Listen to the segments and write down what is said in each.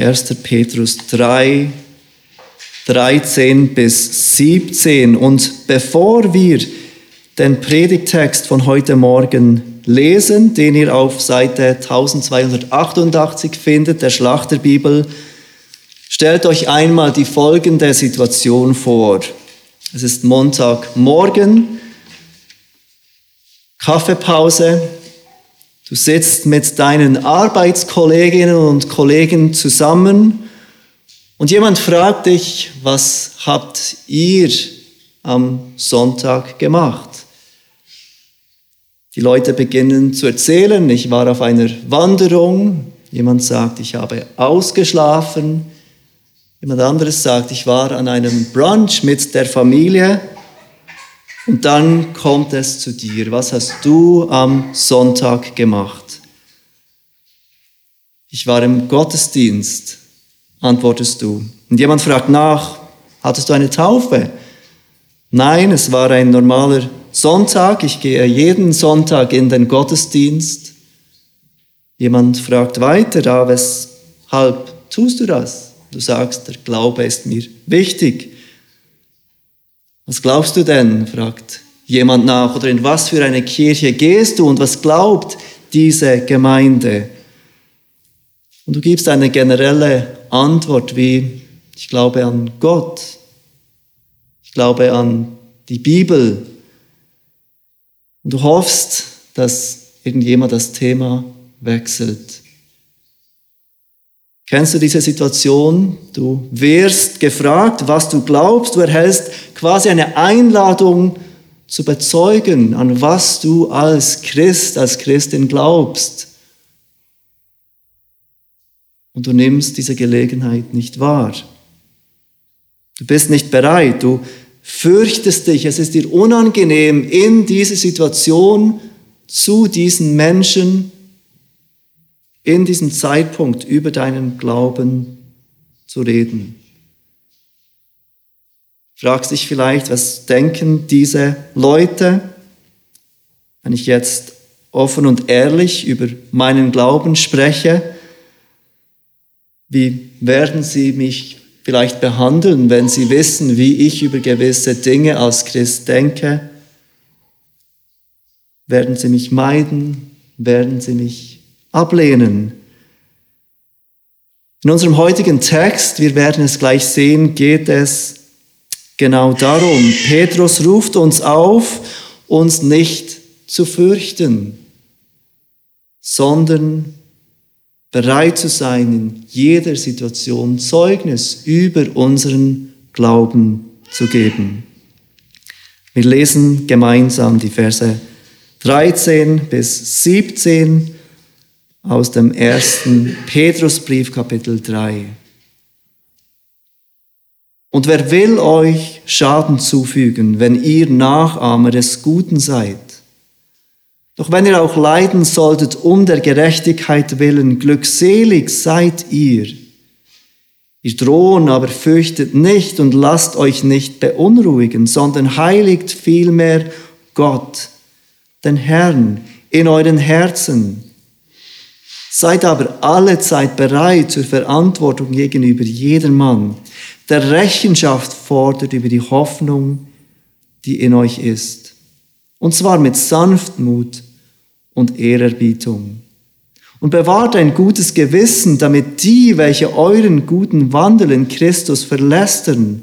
1. Petrus 3, 13 bis 17. Und bevor wir den Predigtext von heute Morgen lesen, den ihr auf Seite 1288 findet, der Schlachterbibel, stellt euch einmal die folgende Situation vor. Es ist Montagmorgen, Kaffeepause, du sitzt mit deinen Arbeitskolleginnen und Kollegen zusammen und jemand fragt dich, was habt ihr am Sonntag gemacht? Die Leute beginnen zu erzählen, ich war auf einer Wanderung, jemand sagt, ich habe ausgeschlafen, jemand anderes sagt, ich war an einem Brunch mit der Familie und dann kommt es zu dir. Was hast du am Sonntag gemacht? Ich war im Gottesdienst, antwortest du. Und jemand fragt nach, hattest du eine Taufe? Nein, es war ein normaler Sonntag, ich gehe jeden Sonntag in den Gottesdienst. Jemand fragt weiter, da, weshalb tust du das? Du sagst, der Glaube ist mir wichtig. Was glaubst du denn? fragt jemand nach. Oder in was für eine Kirche gehst du und was glaubt diese Gemeinde? Und du gibst eine generelle Antwort wie, ich glaube an Gott, ich glaube an die Bibel, und du hoffst, dass irgendjemand das Thema wechselt. Kennst du diese Situation? Du wirst gefragt, was du glaubst. Du erhältst quasi eine Einladung zu bezeugen, an was du als Christ, als Christin glaubst. Und du nimmst diese Gelegenheit nicht wahr. Du bist nicht bereit. Du fürchtest dich, es ist dir unangenehm, in diese Situation zu diesen Menschen in diesem Zeitpunkt über deinen Glauben zu reden. Fragst dich vielleicht, was denken diese Leute, wenn ich jetzt offen und ehrlich über meinen Glauben spreche? Wie werden sie mich vielleicht behandeln, wenn sie wissen, wie ich über gewisse Dinge als Christ denke? Werden sie mich meiden? Werden sie mich ablehnen? In unserem heutigen Text, wir werden es gleich sehen, geht es genau darum. Petrus ruft uns auf, uns nicht zu fürchten, sondern bereit zu sein, in jeder Situation Zeugnis über unseren Glauben zu geben. Wir lesen gemeinsam die Verse 13 bis 17 aus dem ersten Petrusbrief Kapitel 3. Und wer will euch Schaden zufügen, wenn ihr Nachahmer des Guten seid? Doch wenn ihr auch leiden solltet um der Gerechtigkeit willen, glückselig seid ihr. Ihr drohen aber fürchtet nicht und lasst euch nicht beunruhigen, sondern heiligt vielmehr Gott, den Herrn, in euren Herzen. Seid aber alle Zeit bereit zur Verantwortung gegenüber jedermann, der Rechenschaft fordert über die Hoffnung, die in euch ist. Und zwar mit Sanftmut und Ehrerbietung. Und bewahrt ein gutes Gewissen, damit die, welche euren guten Wandel in Christus verlästern,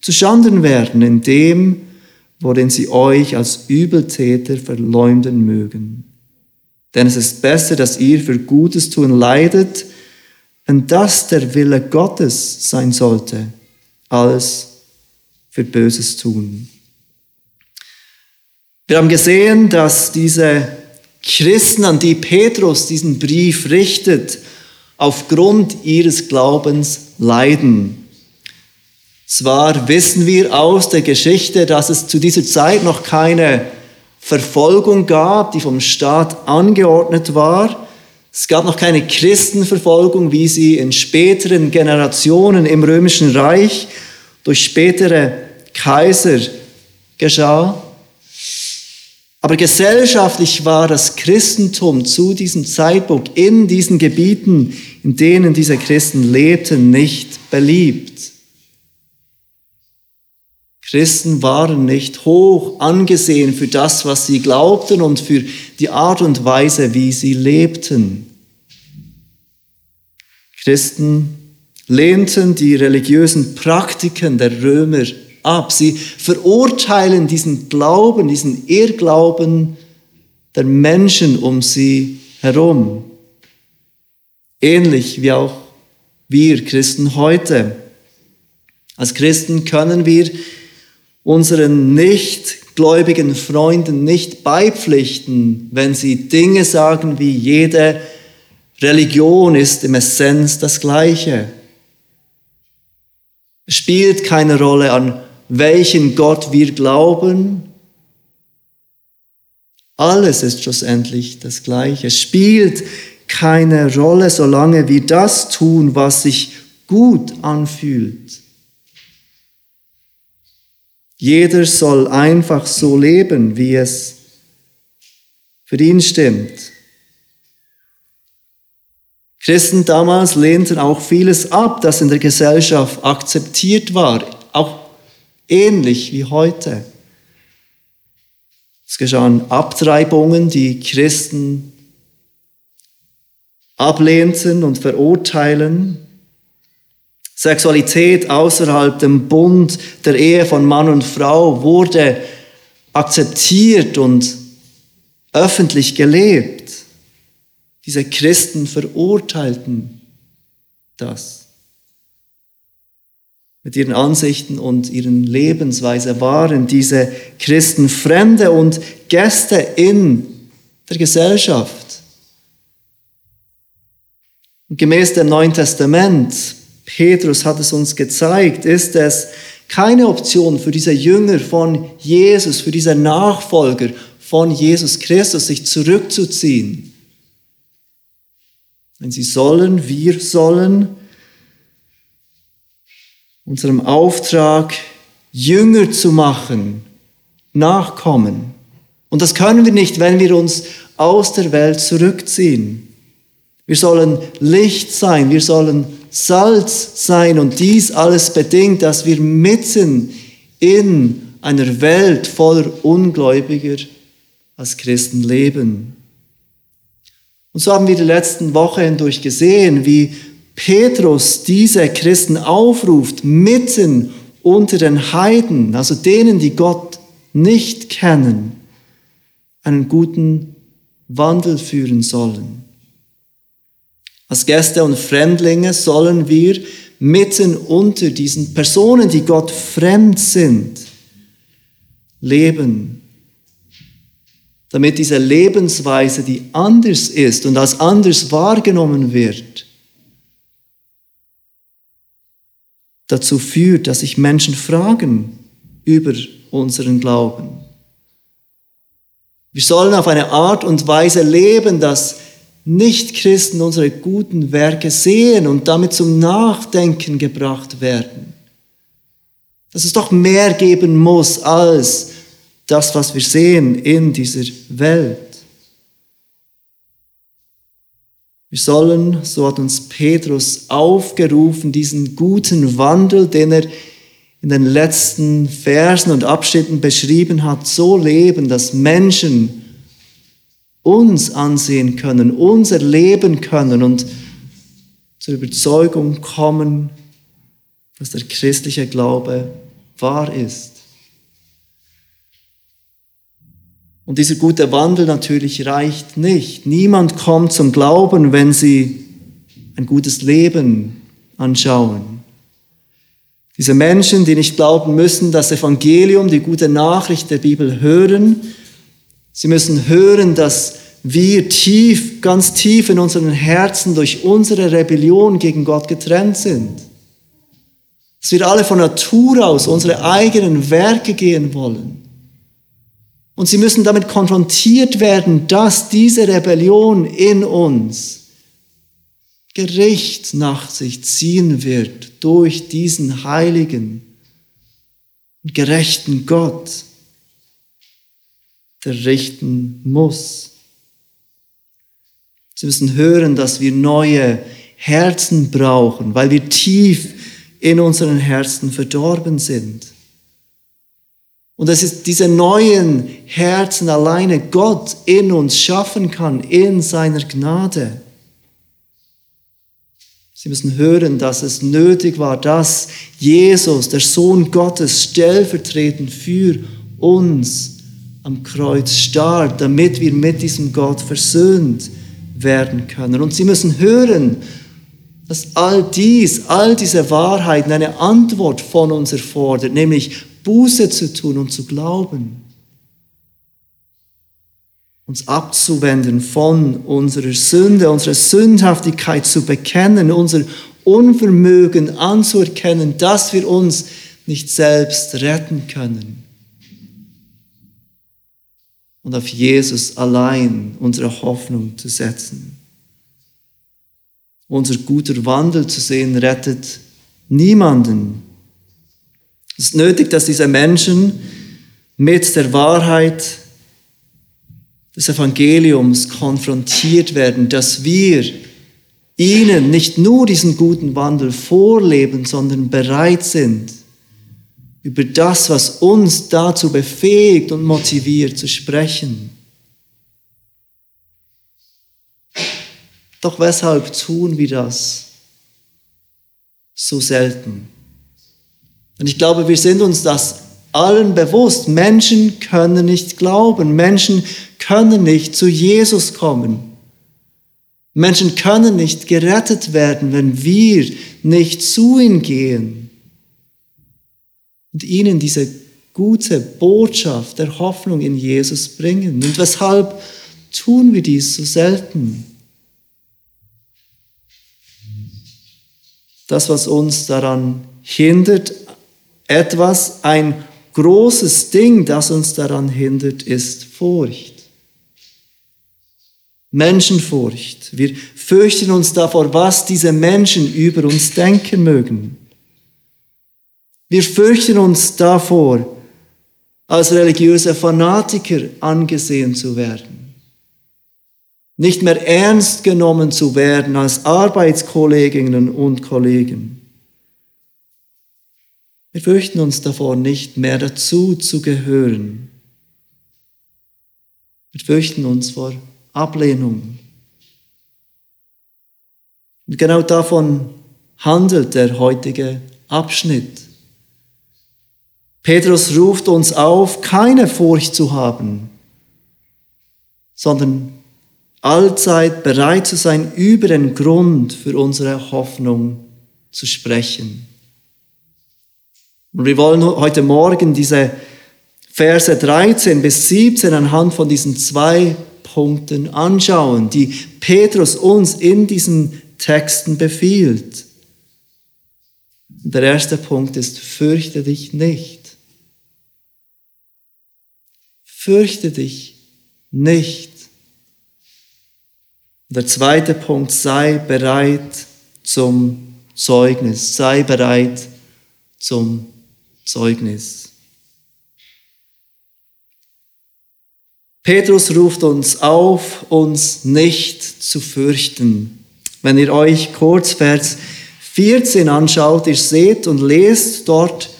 zu Schanden werden in dem, worin sie euch als Übeltäter verleumden mögen. Denn es ist besser, dass ihr für Gutes tun leidet, wenn das der Wille Gottes sein sollte, als für Böses tun. Wir haben gesehen, dass diese Christen, an die Petrus diesen Brief richtet, aufgrund ihres Glaubens leiden. Zwar wissen wir aus der Geschichte, dass es zu dieser Zeit noch keine Verfolgung gab, die vom Staat angeordnet war. Es gab noch keine Christenverfolgung, wie sie in späteren Generationen im römischen Reich durch spätere Kaiser geschah. Aber gesellschaftlich war das Christentum zu diesem Zeitpunkt in diesen Gebieten, in denen diese Christen lebten, nicht beliebt. Christen waren nicht hoch angesehen für das, was sie glaubten und für die Art und Weise, wie sie lebten. Christen lehnten die religiösen Praktiken der Römer ab. Sie verurteilen diesen Glauben, diesen Irrglauben der Menschen um sie herum. Ähnlich wie auch wir Christen heute. Als Christen können wir unseren nichtgläubigen Freunden nicht beipflichten, wenn sie Dinge sagen wie jede Religion ist im Essenz das Gleiche. Es spielt keine Rolle, an welchen Gott wir glauben. Alles ist schlussendlich das Gleiche. Es spielt keine Rolle, solange wir das tun, was sich gut anfühlt. Jeder soll einfach so leben, wie es für ihn stimmt. Christen damals lehnten auch vieles ab, das in der Gesellschaft akzeptiert war, auch ähnlich wie heute. Es geschahen Abtreibungen, die Christen ablehnten und verurteilen. Sexualität außerhalb dem Bund der Ehe von Mann und Frau wurde akzeptiert und öffentlich gelebt. Diese Christen verurteilten das. Mit ihren Ansichten und ihren Lebensweise waren diese Christen Fremde und Gäste in der Gesellschaft. Und gemäß dem Neuen Testament, Petrus hat es uns gezeigt, ist es keine Option für diese Jünger von Jesus, für diese Nachfolger von Jesus Christus, sich zurückzuziehen wenn sie sollen, wir sollen unserem Auftrag, Jünger zu machen, nachkommen. Und das können wir nicht, wenn wir uns aus der Welt zurückziehen. Wir sollen Licht sein, wir sollen Salz sein und dies alles bedingt, dass wir mitten in einer Welt voller Ungläubiger als Christen leben. Und so haben wir die letzten Wochen hindurch gesehen, wie Petrus diese Christen aufruft, mitten unter den Heiden, also denen, die Gott nicht kennen, einen guten Wandel führen sollen. Als Gäste und Fremdlinge sollen wir mitten unter diesen Personen, die Gott fremd sind, leben damit diese Lebensweise, die anders ist und als anders wahrgenommen wird, dazu führt, dass sich Menschen fragen über unseren Glauben. Wir sollen auf eine Art und Weise leben, dass Nichtchristen unsere guten Werke sehen und damit zum Nachdenken gebracht werden. Dass es doch mehr geben muss als das, was wir sehen in dieser Welt. Wir sollen, so hat uns Petrus aufgerufen, diesen guten Wandel, den er in den letzten Versen und Abschnitten beschrieben hat, so leben, dass Menschen uns ansehen können, uns erleben können und zur Überzeugung kommen, dass der christliche Glaube wahr ist. Und dieser gute Wandel natürlich reicht nicht. Niemand kommt zum Glauben, wenn sie ein gutes Leben anschauen. Diese Menschen, die nicht glauben müssen, das Evangelium, die gute Nachricht der Bibel hören, sie müssen hören, dass wir tief, ganz tief in unseren Herzen durch unsere Rebellion gegen Gott getrennt sind. Dass wir alle von Natur aus unsere eigenen Werke gehen wollen. Und sie müssen damit konfrontiert werden, dass diese Rebellion in uns Gericht nach sich ziehen wird durch diesen heiligen und gerechten Gott, der richten muss. Sie müssen hören, dass wir neue Herzen brauchen, weil wir tief in unseren Herzen verdorben sind. Und dass es diese neuen Herzen alleine Gott in uns schaffen kann, in seiner Gnade. Sie müssen hören, dass es nötig war, dass Jesus, der Sohn Gottes, stellvertretend für uns am Kreuz starb, damit wir mit diesem Gott versöhnt werden können. Und sie müssen hören, dass all dies, all diese Wahrheiten eine Antwort von uns erfordert, nämlich Buße zu tun und zu glauben. Uns abzuwenden von unserer Sünde, unserer Sündhaftigkeit zu bekennen, unser Unvermögen anzuerkennen, dass wir uns nicht selbst retten können. Und auf Jesus allein unsere Hoffnung zu setzen. Unser guter Wandel zu sehen rettet niemanden. Es ist nötig, dass diese Menschen mit der Wahrheit des Evangeliums konfrontiert werden, dass wir ihnen nicht nur diesen guten Wandel vorleben, sondern bereit sind, über das, was uns dazu befähigt und motiviert, zu sprechen. Doch weshalb tun wir das so selten? Und ich glaube, wir sind uns das allen bewusst. Menschen können nicht glauben. Menschen können nicht zu Jesus kommen. Menschen können nicht gerettet werden, wenn wir nicht zu ihnen gehen und ihnen diese gute Botschaft der Hoffnung in Jesus bringen. Und weshalb tun wir dies so selten? Das, was uns daran hindert, etwas, ein großes Ding, das uns daran hindert, ist Furcht. Menschenfurcht. Wir fürchten uns davor, was diese Menschen über uns denken mögen. Wir fürchten uns davor, als religiöse Fanatiker angesehen zu werden. Nicht mehr ernst genommen zu werden als Arbeitskolleginnen und Kollegen. Wir fürchten uns davor, nicht mehr dazu zu gehören. Wir fürchten uns vor Ablehnung. Und genau davon handelt der heutige Abschnitt. Petrus ruft uns auf, keine Furcht zu haben, sondern allzeit bereit zu sein, über den Grund für unsere Hoffnung zu sprechen. Und wir wollen heute Morgen diese Verse 13 bis 17 anhand von diesen zwei Punkten anschauen, die Petrus uns in diesen Texten befiehlt. Der erste Punkt ist, fürchte dich nicht. Fürchte dich nicht. Der zweite Punkt, sei bereit zum Zeugnis. Sei bereit zum Zeugnis. Petrus ruft uns auf, uns nicht zu fürchten. Wenn ihr euch kurz Vers 14 anschaut, ihr seht und lest dort,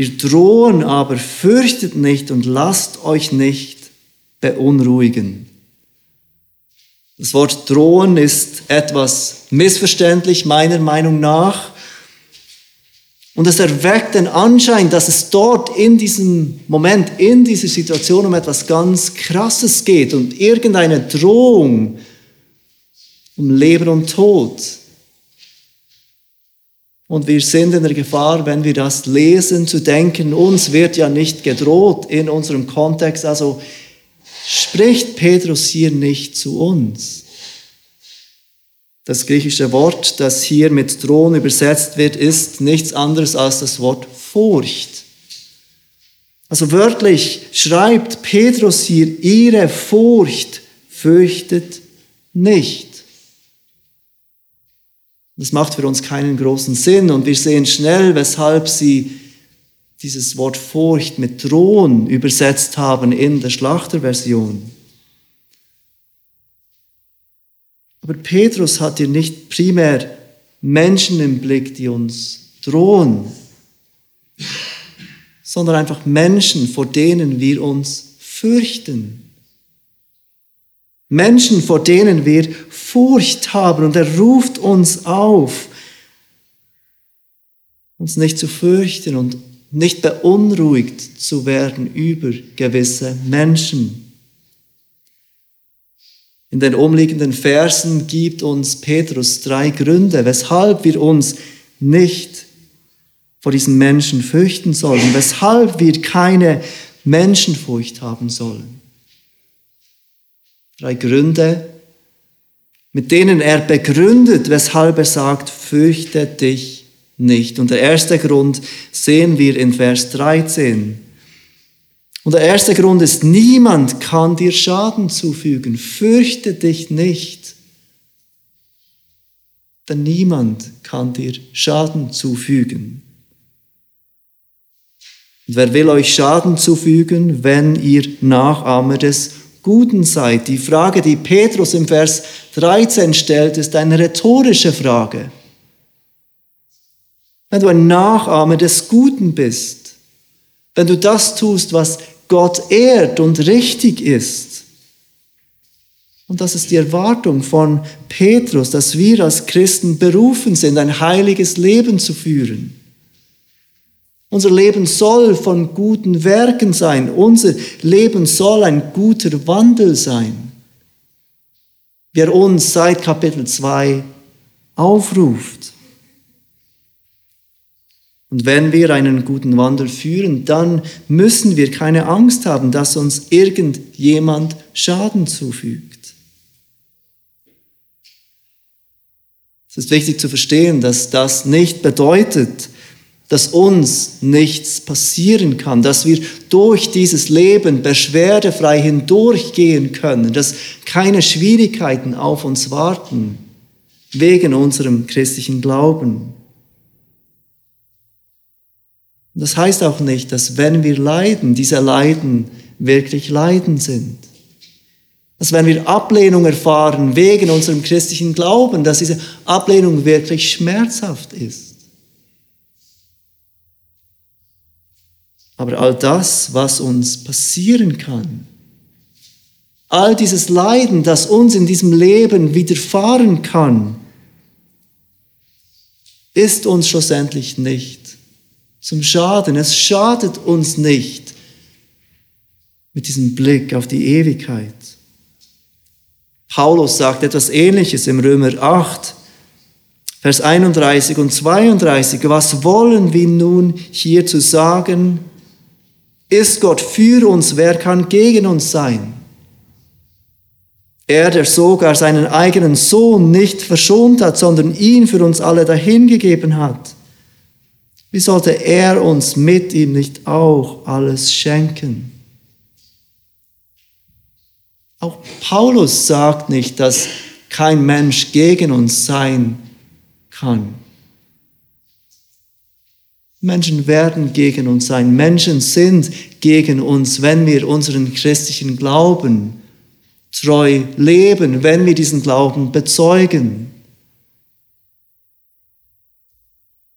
ihr drohen aber fürchtet nicht und lasst euch nicht beunruhigen. Das Wort drohen ist etwas missverständlich meiner Meinung nach. Und es erweckt den Anschein, dass es dort in diesem Moment, in dieser Situation um etwas ganz Krasses geht und irgendeine Drohung um Leben und Tod. Und wir sind in der Gefahr, wenn wir das lesen, zu denken, uns wird ja nicht gedroht in unserem Kontext. Also spricht Petrus hier nicht zu uns. Das griechische Wort, das hier mit drohen übersetzt wird, ist nichts anderes als das Wort Furcht. Also wörtlich schreibt Petrus hier, ihre Furcht fürchtet nicht. Das macht für uns keinen großen Sinn und wir sehen schnell, weshalb sie dieses Wort Furcht mit drohen übersetzt haben in der Schlachterversion. Aber Petrus hat hier nicht primär Menschen im Blick, die uns drohen, sondern einfach Menschen, vor denen wir uns fürchten. Menschen, vor denen wir Furcht haben. Und er ruft uns auf, uns nicht zu fürchten und nicht beunruhigt zu werden über gewisse Menschen. In den umliegenden Versen gibt uns Petrus drei Gründe, weshalb wir uns nicht vor diesen Menschen fürchten sollen, weshalb wir keine Menschenfurcht haben sollen. Drei Gründe, mit denen er begründet, weshalb er sagt, fürchte dich nicht. Und der erste Grund sehen wir in Vers 13. Und der erste Grund ist, niemand kann dir Schaden zufügen. Fürchte dich nicht. Denn niemand kann dir Schaden zufügen. Und wer will euch Schaden zufügen, wenn ihr Nachahmer des Guten seid? Die Frage, die Petrus im Vers 13 stellt, ist eine rhetorische Frage. Wenn du ein Nachahmer des Guten bist, wenn du das tust, was Gott ehrt und richtig ist, und das ist die Erwartung von Petrus, dass wir als Christen berufen sind, ein heiliges Leben zu führen unser Leben soll von guten Werken sein. Unser Leben soll ein guter Wandel sein. Wer uns seit Kapitel 2 aufruft. Und wenn wir einen guten Wandel führen, dann müssen wir keine Angst haben, dass uns irgendjemand Schaden zufügt. Es ist wichtig zu verstehen, dass das nicht bedeutet, dass uns nichts passieren kann, dass wir durch dieses Leben beschwerdefrei hindurchgehen können, dass keine Schwierigkeiten auf uns warten wegen unserem christlichen Glauben. Das heißt auch nicht, dass wenn wir leiden, diese Leiden wirklich Leiden sind. Dass wenn wir Ablehnung erfahren wegen unserem christlichen Glauben, dass diese Ablehnung wirklich schmerzhaft ist. Aber all das, was uns passieren kann, all dieses Leiden, das uns in diesem Leben widerfahren kann, ist uns schlussendlich nicht zum Schaden. Es schadet uns nicht mit diesem Blick auf die Ewigkeit. Paulus sagt etwas Ähnliches im Römer 8, Vers 31 und 32. Was wollen wir nun hier zu sagen? Ist Gott für uns, wer kann gegen uns sein? Er, der sogar seinen eigenen Sohn nicht verschont hat, sondern ihn für uns alle dahingegeben hat. Wie sollte er uns mit ihm nicht auch alles schenken? Auch Paulus sagt nicht, dass kein Mensch gegen uns sein kann. Menschen werden gegen uns sein. Menschen sind gegen uns, wenn wir unseren christlichen Glauben treu leben, wenn wir diesen Glauben bezeugen.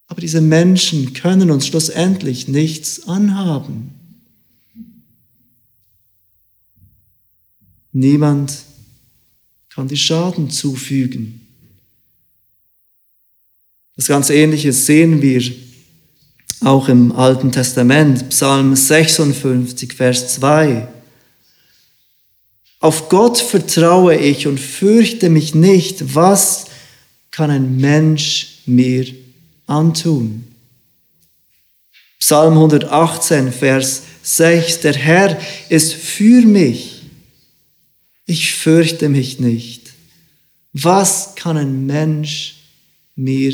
Aber diese Menschen können uns schlussendlich nichts anhaben. Niemand kann die Schaden zufügen. Das ganz Ähnliche sehen wir auch im Alten Testament, Psalm 56, Vers 2. Auf Gott vertraue ich und fürchte mich nicht. Was kann ein Mensch mir antun? Psalm 118, Vers 6. Der Herr ist für mich. Ich fürchte mich nicht. Was kann ein Mensch mir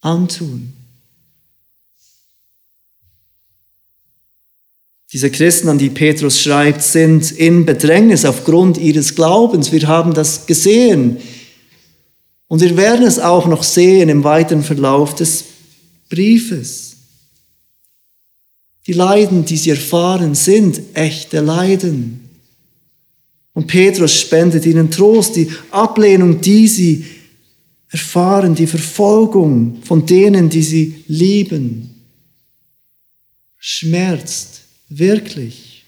antun? Diese Christen, an die Petrus schreibt, sind in Bedrängnis aufgrund ihres Glaubens. Wir haben das gesehen. Und wir werden es auch noch sehen im weiteren Verlauf des Briefes. Die Leiden, die sie erfahren, sind echte Leiden. Und Petrus spendet ihnen Trost, die Ablehnung, die sie erfahren, die Verfolgung von denen, die sie lieben, schmerzt wirklich.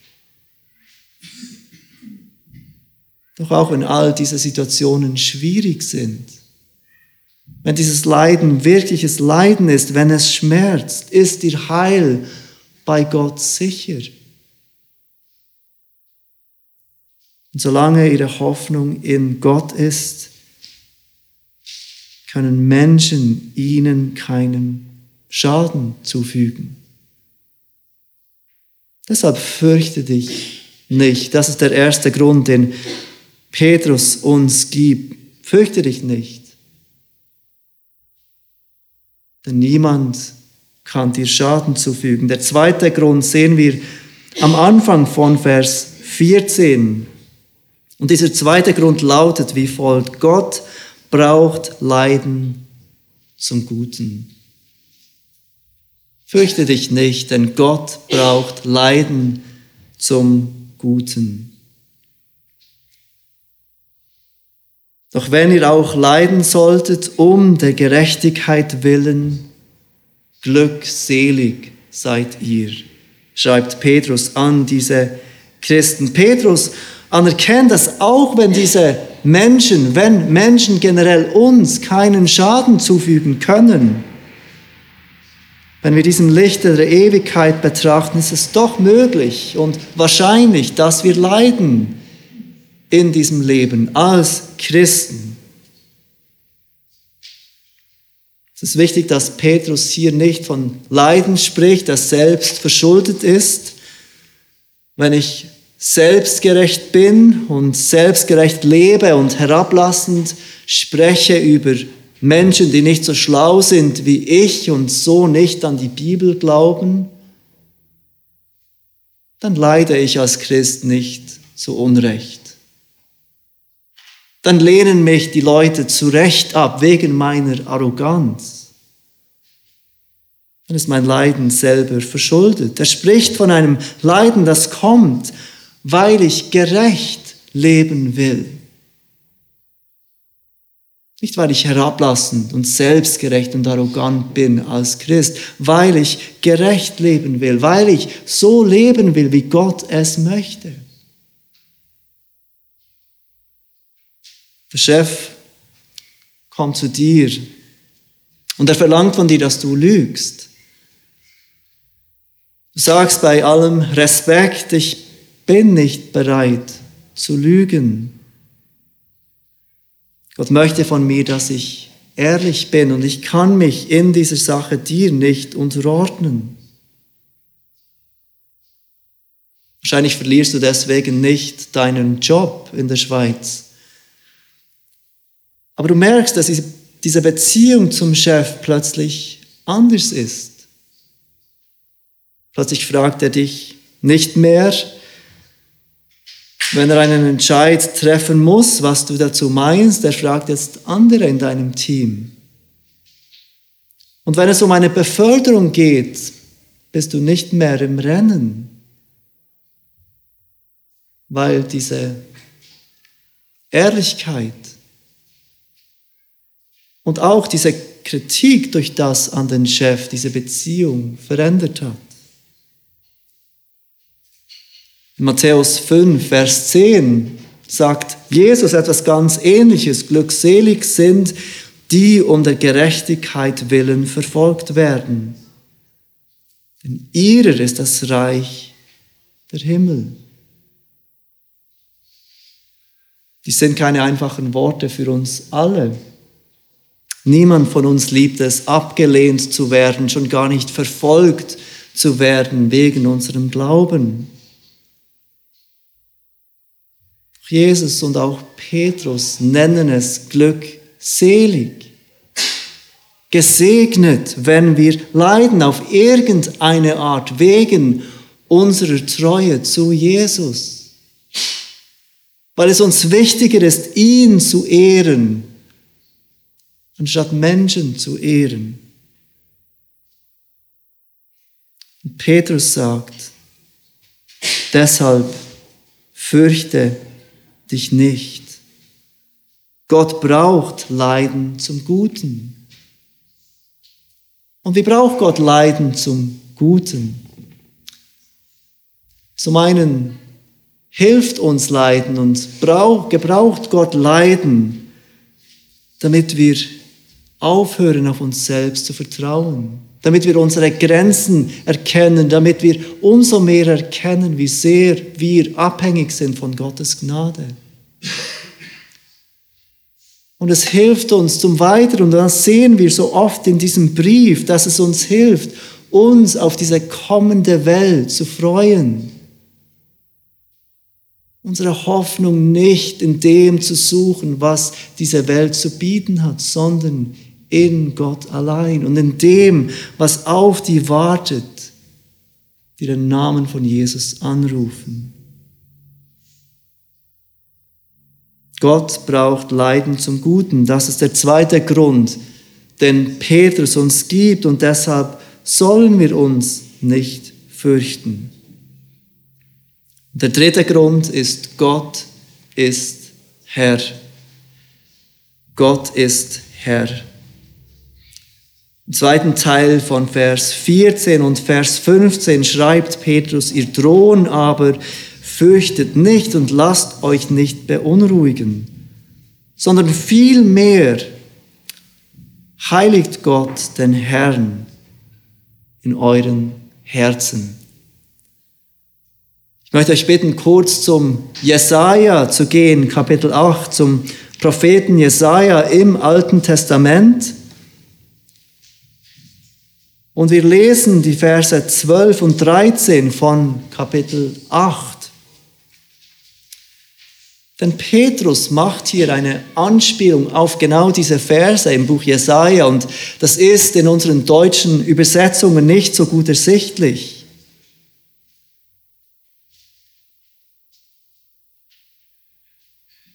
Doch auch wenn all diese Situationen schwierig sind, wenn dieses Leiden wirkliches Leiden ist, wenn es schmerzt, ist ihr Heil bei Gott sicher. Und solange ihre Hoffnung in Gott ist, können Menschen ihnen keinen Schaden zufügen. Deshalb fürchte dich nicht. Das ist der erste Grund, den Petrus uns gibt. Fürchte dich nicht. Denn niemand kann dir Schaden zufügen. Der zweite Grund sehen wir am Anfang von Vers 14. Und dieser zweite Grund lautet wie folgt. Gott braucht Leiden zum Guten. Fürchte dich nicht, denn Gott braucht Leiden zum Guten. Doch wenn ihr auch leiden solltet um der Gerechtigkeit willen, glückselig seid ihr, schreibt Petrus an diese Christen. Petrus anerkennt, dass auch wenn diese Menschen, wenn Menschen generell uns keinen Schaden zufügen können, wenn wir diesen Lichter der Ewigkeit betrachten, ist es doch möglich und wahrscheinlich, dass wir leiden in diesem Leben als Christen. Es ist wichtig, dass Petrus hier nicht von Leiden spricht, das selbst verschuldet ist. Wenn ich selbstgerecht bin und selbstgerecht lebe und herablassend spreche über Menschen, die nicht so schlau sind wie ich und so nicht an die Bibel glauben, dann leide ich als Christ nicht zu Unrecht. Dann lehnen mich die Leute zu Recht ab wegen meiner Arroganz. Dann ist mein Leiden selber verschuldet. Er spricht von einem Leiden, das kommt, weil ich gerecht leben will. Nicht, weil ich herablassend und selbstgerecht und arrogant bin als Christ, weil ich gerecht leben will, weil ich so leben will, wie Gott es möchte. Der Chef kommt zu dir und er verlangt von dir, dass du lügst. Du sagst bei allem Respekt, ich bin nicht bereit zu lügen. Gott möchte von mir, dass ich ehrlich bin und ich kann mich in dieser Sache dir nicht unterordnen. Wahrscheinlich verlierst du deswegen nicht deinen Job in der Schweiz. Aber du merkst, dass diese Beziehung zum Chef plötzlich anders ist. Plötzlich fragt er dich nicht mehr, wenn er einen Entscheid treffen muss, was du dazu meinst, er fragt jetzt andere in deinem Team. Und wenn es um eine Beförderung geht, bist du nicht mehr im Rennen, weil diese Ehrlichkeit und auch diese Kritik durch das an den Chef, diese Beziehung verändert hat. In Matthäus 5, Vers 10 sagt Jesus etwas ganz Ähnliches. Glückselig sind, die um der Gerechtigkeit willen verfolgt werden. Denn ihrer ist das Reich der Himmel. Die sind keine einfachen Worte für uns alle. Niemand von uns liebt es, abgelehnt zu werden, schon gar nicht verfolgt zu werden wegen unserem Glauben. Jesus und auch Petrus nennen es glückselig. Gesegnet, wenn wir leiden auf irgendeine Art wegen unserer Treue zu Jesus. Weil es uns wichtiger ist, ihn zu ehren, anstatt Menschen zu ehren. Petrus sagt, deshalb fürchte dich nicht. Gott braucht Leiden zum Guten. Und wie braucht Gott Leiden zum Guten? Zum einen hilft uns Leiden und gebraucht Gott Leiden, damit wir aufhören, auf uns selbst zu vertrauen, damit wir unsere Grenzen erkennen, damit wir umso mehr erkennen, wie sehr wir abhängig sind von Gottes Gnade. Und es hilft uns zum Weiteren, und das sehen wir so oft in diesem Brief, dass es uns hilft, uns auf diese kommende Welt zu freuen. Unsere Hoffnung nicht in dem zu suchen, was diese Welt zu bieten hat, sondern in Gott allein und in dem, was auf die wartet, die den Namen von Jesus anrufen. Gott braucht Leiden zum Guten. Das ist der zweite Grund, den Petrus uns gibt und deshalb sollen wir uns nicht fürchten. Der dritte Grund ist, Gott ist Herr. Gott ist Herr. Im zweiten Teil von Vers 14 und Vers 15 schreibt Petrus, ihr drohen aber fürchtet nicht und lasst euch nicht beunruhigen, sondern vielmehr heiligt Gott den Herrn in euren Herzen. Ich möchte euch bitten, kurz zum Jesaja zu gehen, Kapitel 8, zum Propheten Jesaja im Alten Testament. Und wir lesen die Verse 12 und 13 von Kapitel 8. Denn Petrus macht hier eine Anspielung auf genau diese Verse im Buch Jesaja und das ist in unseren deutschen Übersetzungen nicht so gut ersichtlich.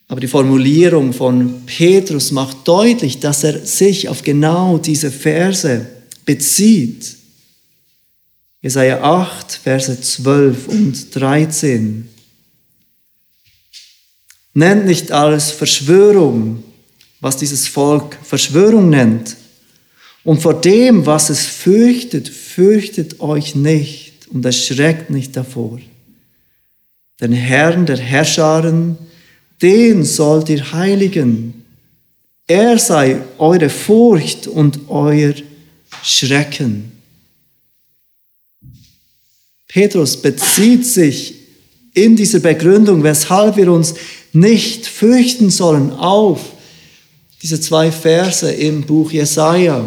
Aber die Formulierung von Petrus macht deutlich, dass er sich auf genau diese Verse bezieht. Jesaja 8, Verse 12 und 13. Nennt nicht alles Verschwörung, was dieses Volk Verschwörung nennt. Und vor dem, was es fürchtet, fürchtet euch nicht und erschreckt nicht davor. Den Herrn der Herrscharen, den sollt ihr heiligen. Er sei eure Furcht und euer Schrecken. Petrus bezieht sich in dieser Begründung, weshalb wir uns nicht fürchten sollen auf diese zwei Verse im Buch Jesaja.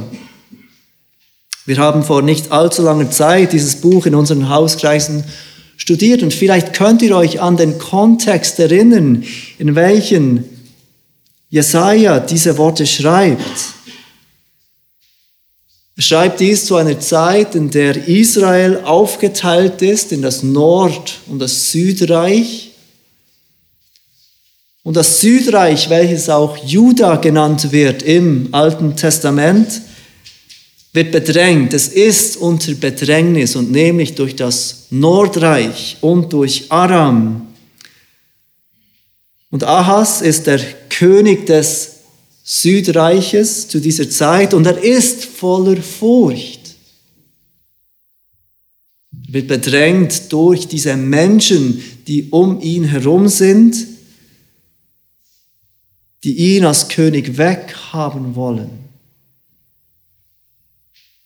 Wir haben vor nicht allzu langer Zeit dieses Buch in unseren Hauskreisen studiert und vielleicht könnt ihr euch an den Kontext erinnern, in welchen Jesaja diese Worte schreibt. Er schreibt dies zu einer Zeit, in der Israel aufgeteilt ist in das Nord- und das Südreich. Und das Südreich, welches auch Juda genannt wird im Alten Testament, wird bedrängt. Es ist unter Bedrängnis und nämlich durch das Nordreich und durch Aram. Und Ahas ist der König des Südreiches zu dieser Zeit und er ist voller Furcht. Er wird bedrängt durch diese Menschen, die um ihn herum sind, die ihn als König weghaben wollen.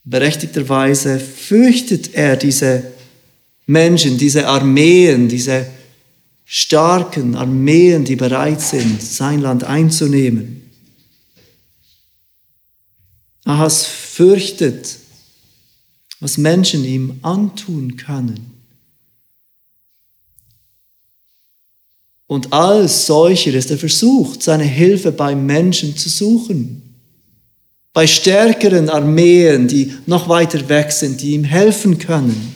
Berechtigterweise fürchtet er diese Menschen, diese Armeen, diese starken Armeen, die bereit sind, sein Land einzunehmen. Ahas fürchtet, was Menschen ihm antun können. Und als solcher ist er versucht, seine Hilfe bei Menschen zu suchen. Bei stärkeren Armeen, die noch weiter weg sind, die ihm helfen können.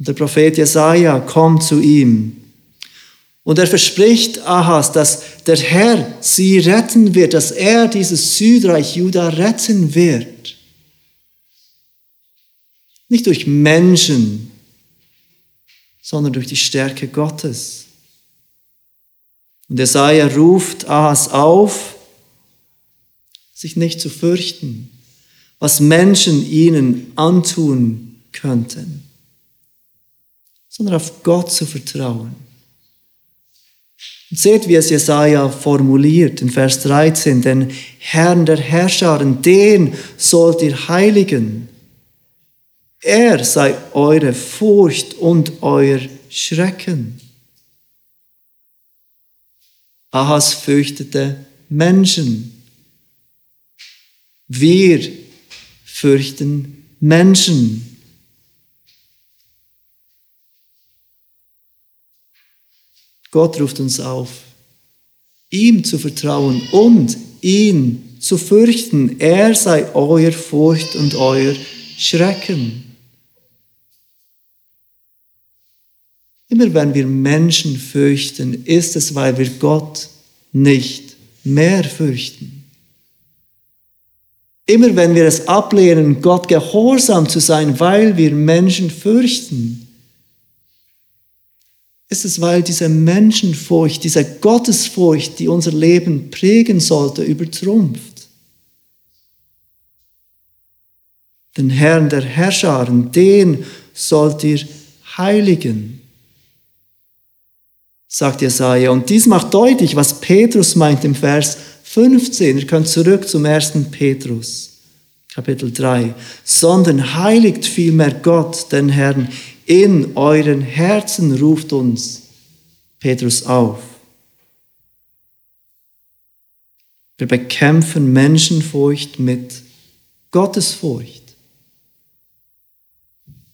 Und der Prophet Jesaja kommt zu ihm und er verspricht Ahas, dass der Herr sie retten wird, dass er dieses Südreich Juda retten wird. Nicht durch Menschen, sondern durch die Stärke Gottes. Und Jesaja ruft Ahas auf, sich nicht zu fürchten, was Menschen ihnen antun könnten, sondern auf Gott zu vertrauen. Seht, wie es Jesaja formuliert in Vers 13, den Herrn der Herrscharen, den sollt ihr heiligen. Er sei eure Furcht und euer Schrecken. Ahas fürchtete Menschen. Wir fürchten Menschen. Gott ruft uns auf, ihm zu vertrauen und ihn zu fürchten. Er sei euer Furcht und euer Schrecken. Immer wenn wir Menschen fürchten, ist es, weil wir Gott nicht mehr fürchten. Immer wenn wir es ablehnen, Gott gehorsam zu sein, weil wir Menschen fürchten, ist es, weil diese Menschenfurcht, diese Gottesfurcht, die unser Leben prägen sollte, übertrumpft. Den Herrn der Herrscharen, den sollt ihr heiligen sagt Jesaja. Und dies macht deutlich, was Petrus meint im Vers 15. Ihr könnt zurück zum ersten Petrus, Kapitel 3. Sondern heiligt vielmehr Gott, den Herrn, in euren Herzen ruft uns Petrus auf. Wir bekämpfen Menschenfurcht mit Gottesfurcht.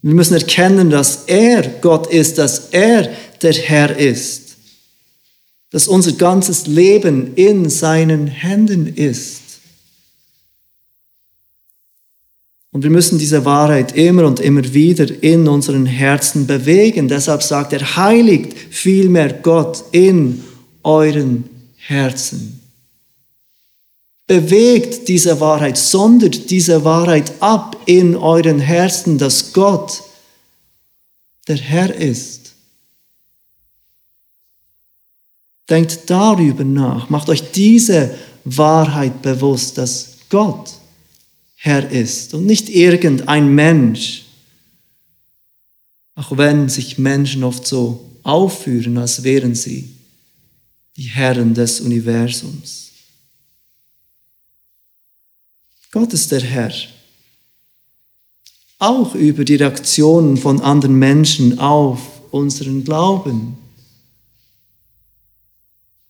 Wir müssen erkennen, dass er Gott ist, dass er der Herr ist dass unser ganzes Leben in seinen Händen ist. Und wir müssen diese Wahrheit immer und immer wieder in unseren Herzen bewegen. Deshalb sagt er, heiligt vielmehr Gott in euren Herzen. Bewegt diese Wahrheit, sondert diese Wahrheit ab in euren Herzen, dass Gott der Herr ist. Denkt darüber nach. Macht euch diese Wahrheit bewusst, dass Gott Herr ist und nicht irgendein Mensch. Auch wenn sich Menschen oft so aufführen, als wären sie die Herren des Universums. Gott ist der Herr. Auch über die Reaktionen von anderen Menschen auf unseren Glauben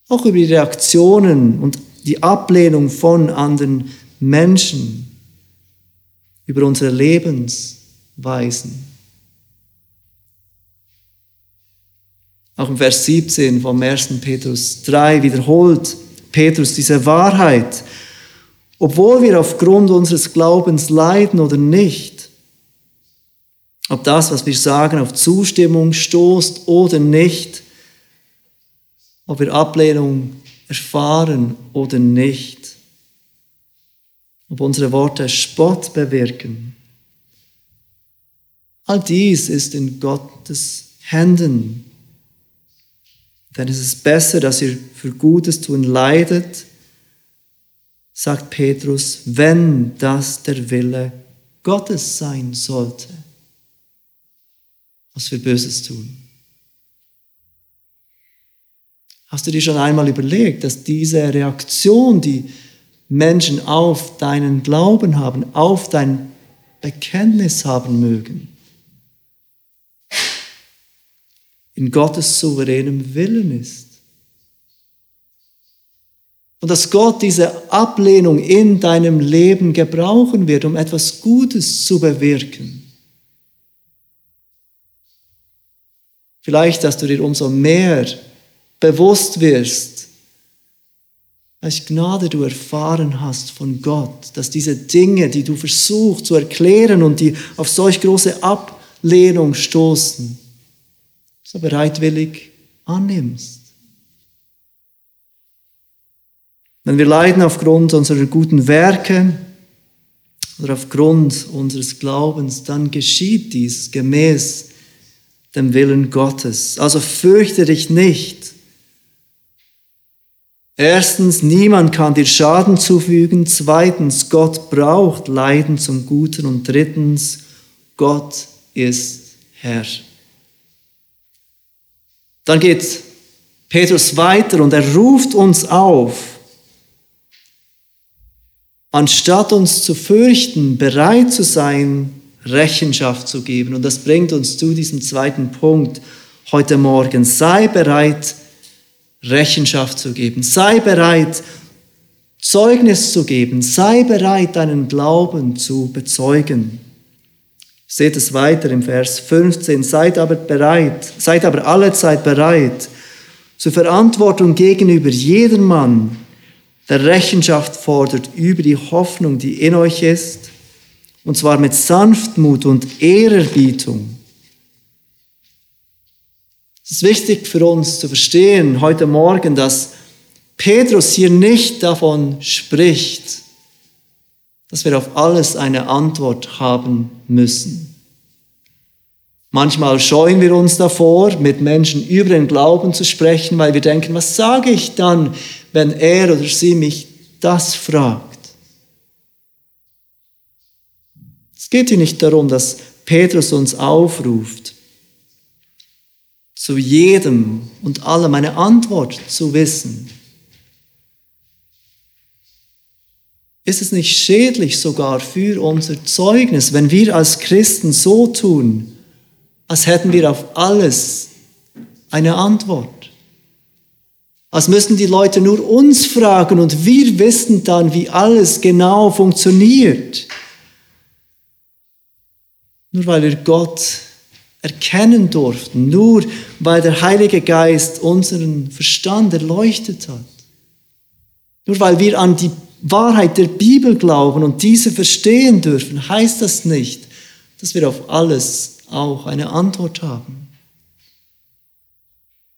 auch über die Reaktionen und die Ablehnung von anderen Menschen, über unsere Lebensweisen. Auch im Vers 17 vom 1. Petrus 3 wiederholt Petrus diese Wahrheit. Obwohl wir aufgrund unseres Glaubens leiden oder nicht, ob das, was wir sagen, auf Zustimmung stoßt oder nicht, ob wir Ablehnung erfahren oder nicht, ob unsere Worte Spott bewirken. All dies ist in Gottes Händen. Denn es ist besser, dass ihr für Gutes tun leidet, sagt Petrus, wenn das der Wille Gottes sein sollte, was für Böses tun. Hast du dir schon einmal überlegt, dass diese Reaktion, die Menschen auf deinen Glauben haben, auf dein Bekenntnis haben mögen, in Gottes souveränem Willen ist? Und dass Gott diese Ablehnung in deinem Leben gebrauchen wird, um etwas Gutes zu bewirken. Vielleicht, dass du dir umso mehr bewusst wirst, welche Gnade du erfahren hast von Gott, dass diese Dinge, die du versuchst zu erklären und die auf solch große Ablehnung stoßen, so bereitwillig annimmst. Wenn wir leiden aufgrund unserer guten Werke, oder aufgrund unseres Glaubens, dann geschieht dies gemäß dem Willen Gottes. Also fürchte dich nicht. Erstens, niemand kann dir Schaden zufügen. Zweitens, Gott braucht Leiden zum Guten. Und drittens, Gott ist Herr. Dann geht Petrus weiter und er ruft uns auf, anstatt uns zu fürchten, bereit zu sein, Rechenschaft zu geben. Und das bringt uns zu diesem zweiten Punkt heute Morgen. Sei bereit, Rechenschaft zu geben. Sei bereit, Zeugnis zu geben. Sei bereit, deinen Glauben zu bezeugen. Seht es weiter im Vers 15. Seid aber bereit, seid aber alle Zeit bereit zur Verantwortung gegenüber jedermann, der Rechenschaft fordert über die Hoffnung, die in euch ist, und zwar mit Sanftmut und Ehrerbietung es ist wichtig für uns zu verstehen heute Morgen, dass Petrus hier nicht davon spricht, dass wir auf alles eine Antwort haben müssen. Manchmal scheuen wir uns davor, mit Menschen über den Glauben zu sprechen, weil wir denken, was sage ich dann, wenn er oder sie mich das fragt? Es geht hier nicht darum, dass Petrus uns aufruft, zu jedem und allem eine Antwort zu wissen? Ist es nicht schädlich sogar für unser Zeugnis, wenn wir als Christen so tun, als hätten wir auf alles eine Antwort? Als müssten die Leute nur uns fragen und wir wissen dann, wie alles genau funktioniert. Nur weil wir Gott erkennen durften, nur weil der Heilige Geist unseren Verstand erleuchtet hat. Nur weil wir an die Wahrheit der Bibel glauben und diese verstehen dürfen, heißt das nicht, dass wir auf alles auch eine Antwort haben.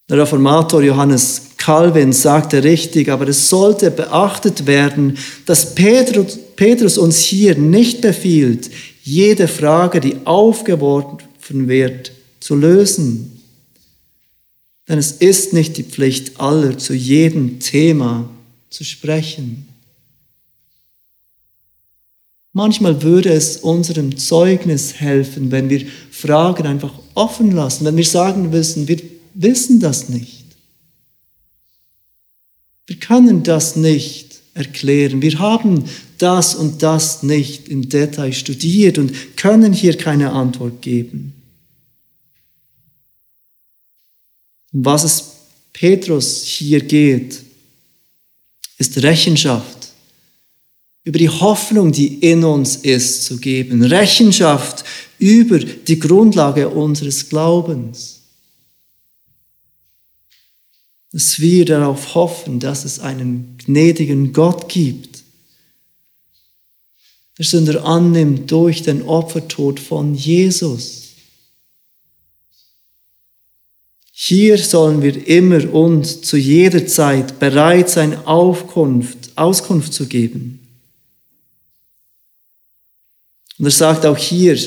Der Reformator Johannes Calvin sagte richtig, aber es sollte beachtet werden, dass Petrus, uns hier nicht befiehlt, jede Frage, die aufgeworfen wird, zu lösen. Denn es ist nicht die Pflicht aller, zu jedem Thema zu sprechen. Manchmal würde es unserem Zeugnis helfen, wenn wir Fragen einfach offen lassen, wenn wir sagen müssen, wir wissen das nicht. Wir können das nicht erklären. Wir haben das und das nicht im Detail studiert und können hier keine Antwort geben. Um was es Petrus hier geht, ist Rechenschaft über die Hoffnung, die in uns ist, zu geben. Rechenschaft über die Grundlage unseres Glaubens. Dass wir darauf hoffen, dass es einen gnädigen Gott gibt, der Sünder annimmt durch den Opfertod von Jesus. Hier sollen wir immer und zu jeder Zeit bereit sein, Aufkunft, Auskunft zu geben. Und er sagt auch hier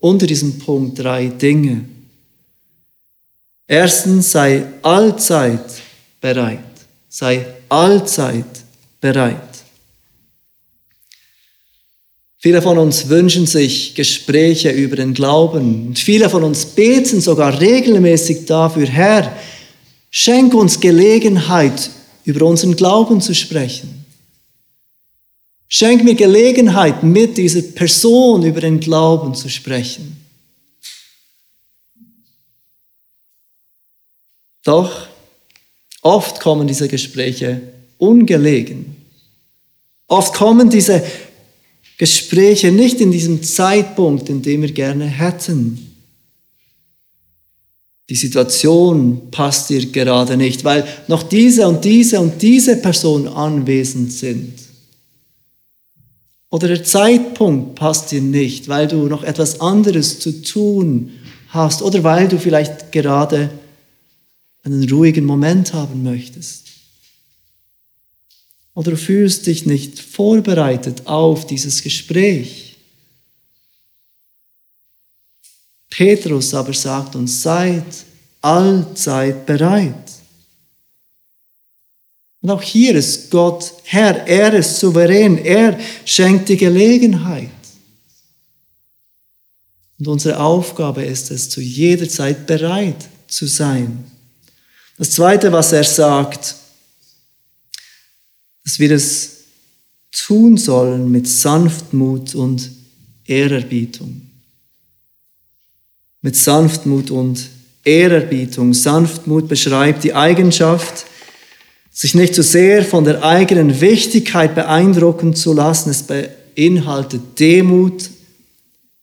unter diesem Punkt drei Dinge. Erstens, sei allzeit bereit. Sei allzeit bereit. Viele von uns wünschen sich Gespräche über den Glauben und viele von uns beten sogar regelmäßig dafür, Herr, schenk uns Gelegenheit, über unseren Glauben zu sprechen. Schenk mir Gelegenheit, mit dieser Person über den Glauben zu sprechen. Doch oft kommen diese Gespräche ungelegen. Oft kommen diese Gespräche nicht in diesem Zeitpunkt, in dem wir gerne hätten. Die Situation passt dir gerade nicht, weil noch diese und diese und diese Person anwesend sind. Oder der Zeitpunkt passt dir nicht, weil du noch etwas anderes zu tun hast oder weil du vielleicht gerade einen ruhigen Moment haben möchtest. Oder du fühlst dich nicht vorbereitet auf dieses Gespräch. Petrus aber sagt uns, seid allzeit bereit. Und auch hier ist Gott Herr, er ist souverän, er schenkt die Gelegenheit. Und unsere Aufgabe ist es, zu jeder Zeit bereit zu sein. Das Zweite, was er sagt, dass wir es tun sollen mit Sanftmut und Ehrerbietung. Mit Sanftmut und Ehrerbietung. Sanftmut beschreibt die Eigenschaft, sich nicht zu so sehr von der eigenen Wichtigkeit beeindrucken zu lassen. Es beinhaltet Demut,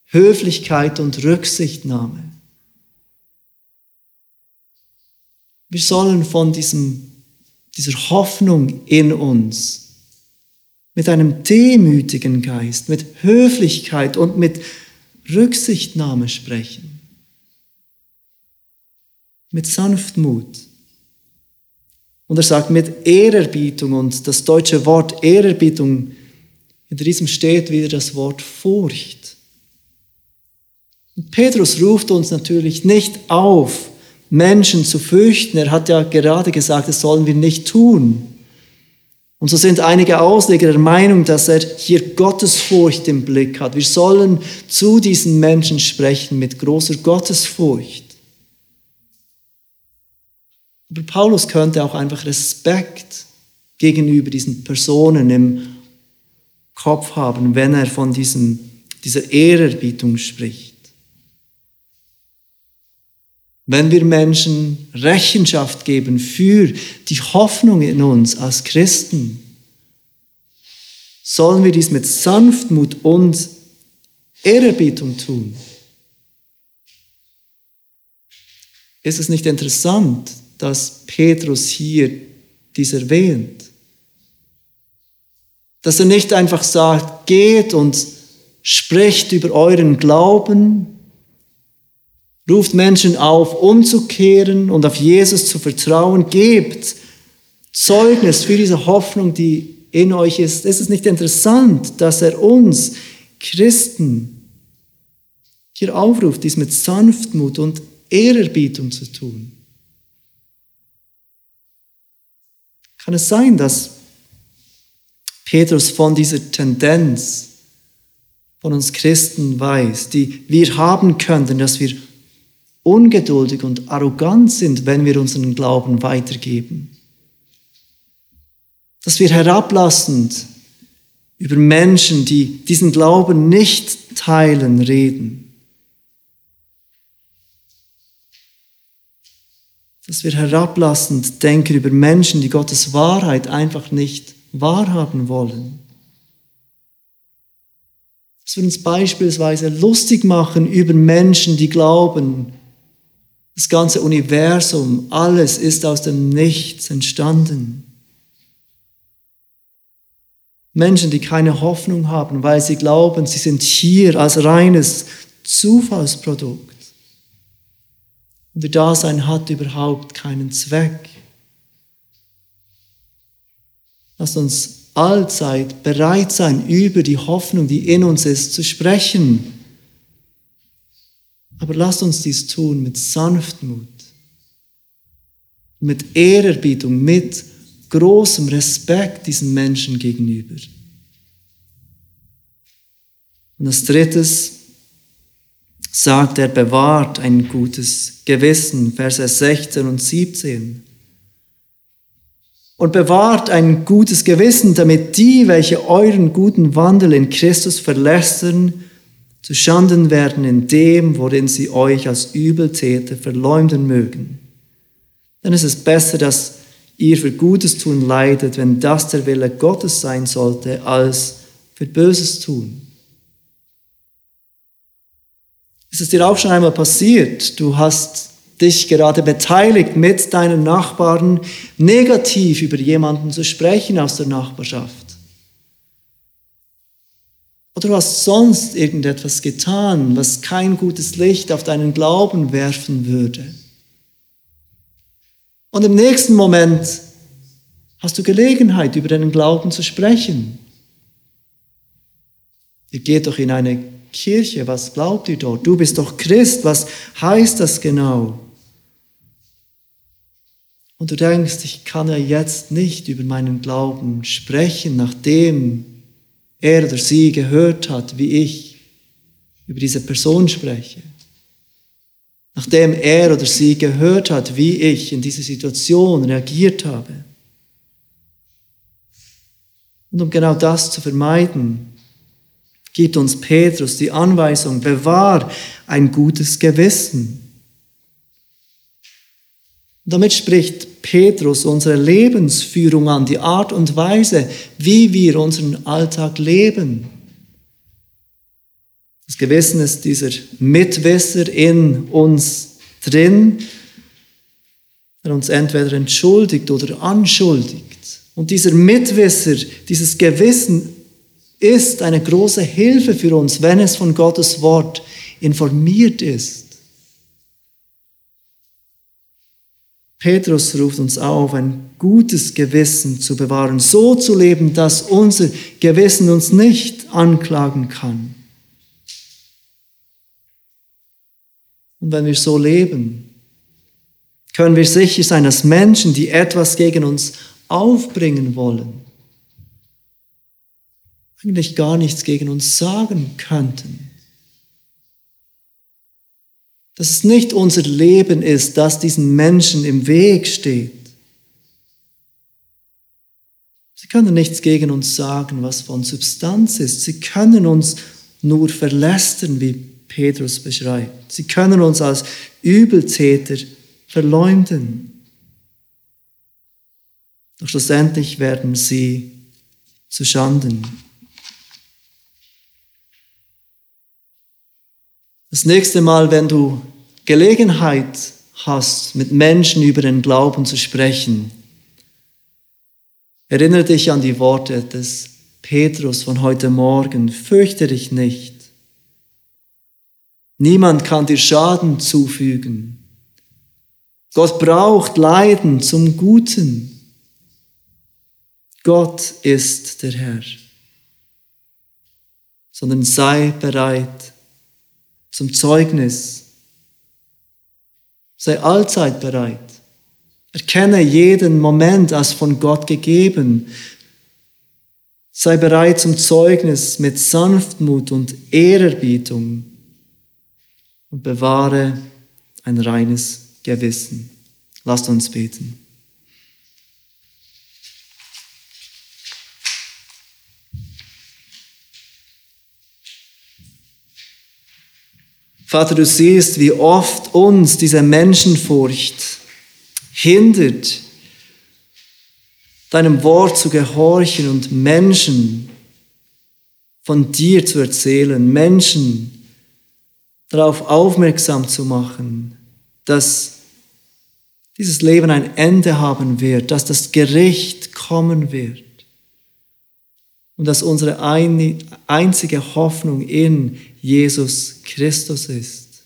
Höflichkeit und Rücksichtnahme. Wir sollen von diesem, dieser Hoffnung in uns mit einem demütigen Geist, mit Höflichkeit und mit Rücksichtnahme sprechen. Mit Sanftmut. Und er sagt mit Ehrerbietung und das deutsche Wort Ehrerbietung, hinter diesem steht wieder das Wort Furcht. Und Petrus ruft uns natürlich nicht auf, Menschen zu fürchten. Er hat ja gerade gesagt, das sollen wir nicht tun. Und so sind einige Ausleger der Meinung, dass er hier Gottesfurcht im Blick hat. Wir sollen zu diesen Menschen sprechen mit großer Gottesfurcht. Aber Paulus könnte auch einfach Respekt gegenüber diesen Personen im Kopf haben, wenn er von diesem, dieser Ehrerbietung spricht. Wenn wir Menschen Rechenschaft geben für die Hoffnung in uns als Christen, sollen wir dies mit Sanftmut und Ehrerbietung tun. Ist es nicht interessant, dass Petrus hier dies erwähnt? Dass er nicht einfach sagt, geht und spricht über euren Glauben, ruft Menschen auf, umzukehren und auf Jesus zu vertrauen, gebt Zeugnis für diese Hoffnung, die in euch ist. Es ist nicht interessant, dass er uns Christen hier aufruft, dies mit Sanftmut und Ehrerbietung zu tun. Kann es sein, dass Petrus von dieser Tendenz von uns Christen weiß, die wir haben könnten, dass wir ungeduldig und arrogant sind, wenn wir unseren Glauben weitergeben. Dass wir herablassend über Menschen, die diesen Glauben nicht teilen, reden. Dass wir herablassend denken über Menschen, die Gottes Wahrheit einfach nicht wahrhaben wollen. Dass wir uns beispielsweise lustig machen über Menschen, die glauben, das ganze Universum, alles ist aus dem Nichts entstanden. Menschen, die keine Hoffnung haben, weil sie glauben, sie sind hier als reines Zufallsprodukt. Und ihr Dasein hat überhaupt keinen Zweck. Lasst uns allzeit bereit sein, über die Hoffnung, die in uns ist, zu sprechen aber lasst uns dies tun mit Sanftmut, mit Ehrerbietung, mit großem Respekt diesen Menschen gegenüber. Und als drittes sagt er, bewahrt ein gutes Gewissen, Verse 16 und 17. Und bewahrt ein gutes Gewissen, damit die, welche euren guten Wandel in Christus verlästern, zu Schanden werden in dem, worin sie euch als Übeltäter verleumden mögen. Denn es ist besser, dass ihr für Gutes tun leidet, wenn das der Wille Gottes sein sollte, als für Böses tun. Ist es dir auch schon einmal passiert? Du hast dich gerade beteiligt, mit deinen Nachbarn negativ über jemanden zu sprechen aus der Nachbarschaft. Oder du hast sonst irgendetwas getan, was kein gutes Licht auf deinen Glauben werfen würde. Und im nächsten Moment hast du Gelegenheit, über deinen Glauben zu sprechen. Ihr geht doch in eine Kirche, was glaubt ihr dort? Du bist doch Christ, was heißt das genau? Und du denkst, ich kann ja jetzt nicht über meinen Glauben sprechen, nachdem er oder sie gehört hat, wie ich über diese Person spreche. Nachdem er oder sie gehört hat, wie ich in diese Situation reagiert habe. Und um genau das zu vermeiden, gibt uns Petrus die Anweisung, bewahr ein gutes Gewissen. Und damit spricht Petrus unsere Lebensführung an, die Art und Weise, wie wir unseren Alltag leben. Das Gewissen ist dieser Mitwisser in uns drin, der uns entweder entschuldigt oder anschuldigt. Und dieser Mitwisser, dieses Gewissen ist eine große Hilfe für uns, wenn es von Gottes Wort informiert ist. Petrus ruft uns auf, ein gutes Gewissen zu bewahren, so zu leben, dass unser Gewissen uns nicht anklagen kann. Und wenn wir so leben, können wir sicher sein, dass Menschen, die etwas gegen uns aufbringen wollen, eigentlich gar nichts gegen uns sagen könnten. Dass es nicht unser Leben ist, das diesen Menschen im Weg steht. Sie können nichts gegen uns sagen, was von Substanz ist. Sie können uns nur verlästern, wie Petrus beschreibt. Sie können uns als Übeltäter verleumden. Doch schlussendlich werden sie zu Schanden. Das nächste Mal, wenn du Gelegenheit hast, mit Menschen über den Glauben zu sprechen, erinnere dich an die Worte des Petrus von heute Morgen. Fürchte dich nicht. Niemand kann dir Schaden zufügen. Gott braucht Leiden zum Guten. Gott ist der Herr. Sondern sei bereit, zum Zeugnis. Sei allzeit bereit. Erkenne jeden Moment als von Gott gegeben. Sei bereit zum Zeugnis mit Sanftmut und Ehrerbietung und bewahre ein reines Gewissen. Lasst uns beten. Vater, du siehst, wie oft uns diese Menschenfurcht hindert, deinem Wort zu gehorchen und Menschen von dir zu erzählen, Menschen darauf aufmerksam zu machen, dass dieses Leben ein Ende haben wird, dass das Gericht kommen wird und dass unsere einzige Hoffnung in Jesus Christus ist.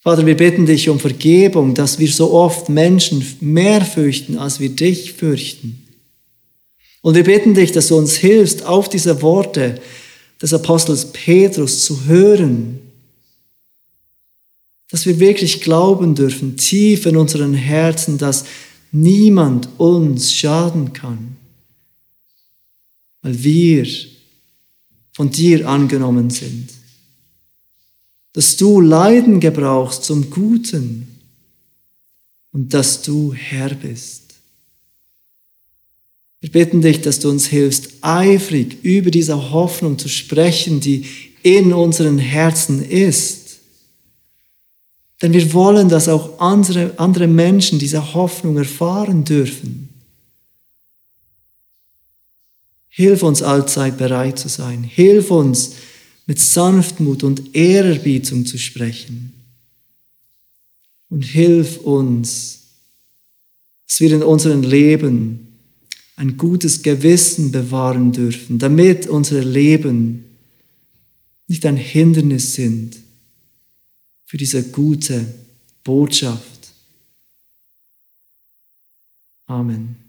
Vater, wir bitten dich um Vergebung, dass wir so oft Menschen mehr fürchten, als wir dich fürchten. Und wir bitten dich, dass du uns hilfst, auf diese Worte des Apostels Petrus zu hören, dass wir wirklich glauben dürfen, tief in unseren Herzen, dass niemand uns schaden kann, weil wir von dir angenommen sind. Dass du Leiden gebrauchst zum Guten und dass du Herr bist. Wir bitten dich, dass du uns hilfst, eifrig über diese Hoffnung zu sprechen, die in unseren Herzen ist. Denn wir wollen, dass auch andere, andere Menschen diese Hoffnung erfahren dürfen. Hilf uns allzeit bereit zu sein. Hilf uns mit Sanftmut und Ehrerbietung zu sprechen. Und hilf uns, dass wir in unserem Leben ein gutes Gewissen bewahren dürfen, damit unsere Leben nicht ein Hindernis sind für diese gute Botschaft. Amen.